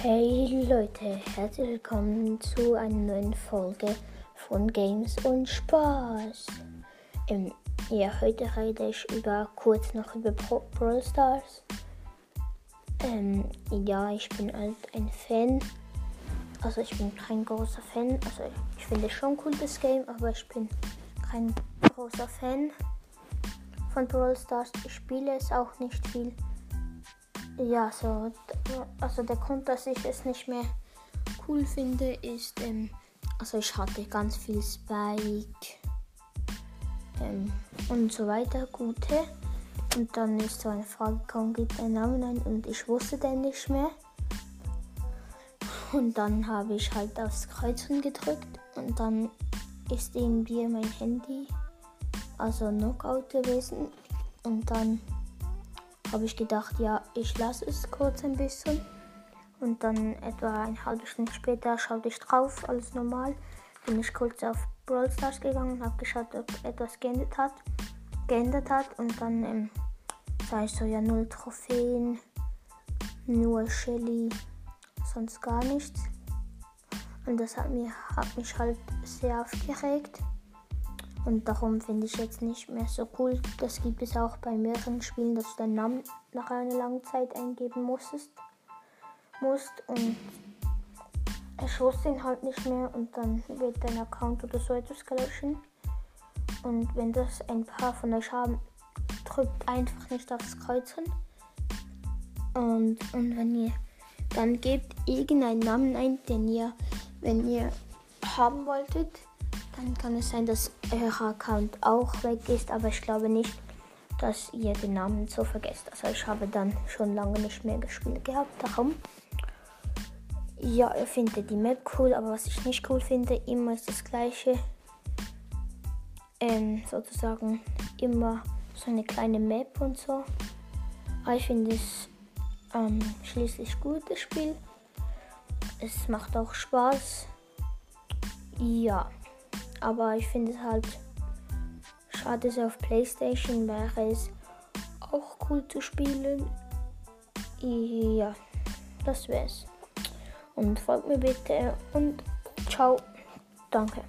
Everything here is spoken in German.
Hey Leute, herzlich willkommen zu einer neuen Folge von Games und Spaß. Ähm, ja, heute rede ich über kurz noch über Pro Brawl Stars. Ähm, ja, ich bin halt ein Fan. Also ich bin kein großer Fan. Also ich finde schon cool das Game, aber ich bin kein großer Fan von Brawl Stars. Ich spiele es auch nicht viel. Ja, so, also der Grund, dass ich es nicht mehr cool finde, ist, ähm, also ich hatte ganz viel Spike ähm, und so weiter, gute. Und dann ist so eine Frage gekommen, gibt ein Namen ein und ich wusste den nicht mehr. Und dann habe ich halt aufs Kreuzen gedrückt und dann ist irgendwie mein Handy, also Knockout gewesen. Und dann habe ich gedacht, ja, ich lasse es kurz ein bisschen. Und dann etwa eine halbe Stunde später schaute ich drauf, alles normal. Bin ich kurz auf Brawl Stars gegangen und habe geschaut, ob etwas geändert hat. Geändert hat. Und dann ähm, sah ich so, ja, null Trophäen, nur Shelly, sonst gar nichts. Und das hat, mir, hat mich halt sehr aufgeregt. Und darum finde ich jetzt nicht mehr so cool. Das gibt es auch bei mehreren Spielen, dass du deinen Namen nach einer langen Zeit eingeben musstest. Musst und ich wusste ihn halt nicht mehr und dann wird dein Account oder so etwas gelöscht. Und wenn das ein paar von euch haben, drückt einfach nicht aufs Kreuzen. Und, und wenn ihr dann gebt irgendeinen Namen ein, den ihr, wenn ihr haben wolltet, dann kann es sein, dass euer Account auch weg ist, aber ich glaube nicht, dass ihr den Namen so vergesst. Also ich habe dann schon lange nicht mehr gespielt gehabt, darum. Ja, ich finde die Map cool, aber was ich nicht cool finde, immer ist das gleiche. Ähm, sozusagen immer so eine kleine Map und so. Aber ich finde es ähm, schließlich gut, das Spiel. Es macht auch Spaß. Ja. Aber ich finde es halt schade, so auf Playstation wäre es auch cool zu spielen. Ja, das wär's. Und folgt mir bitte und ciao. Danke.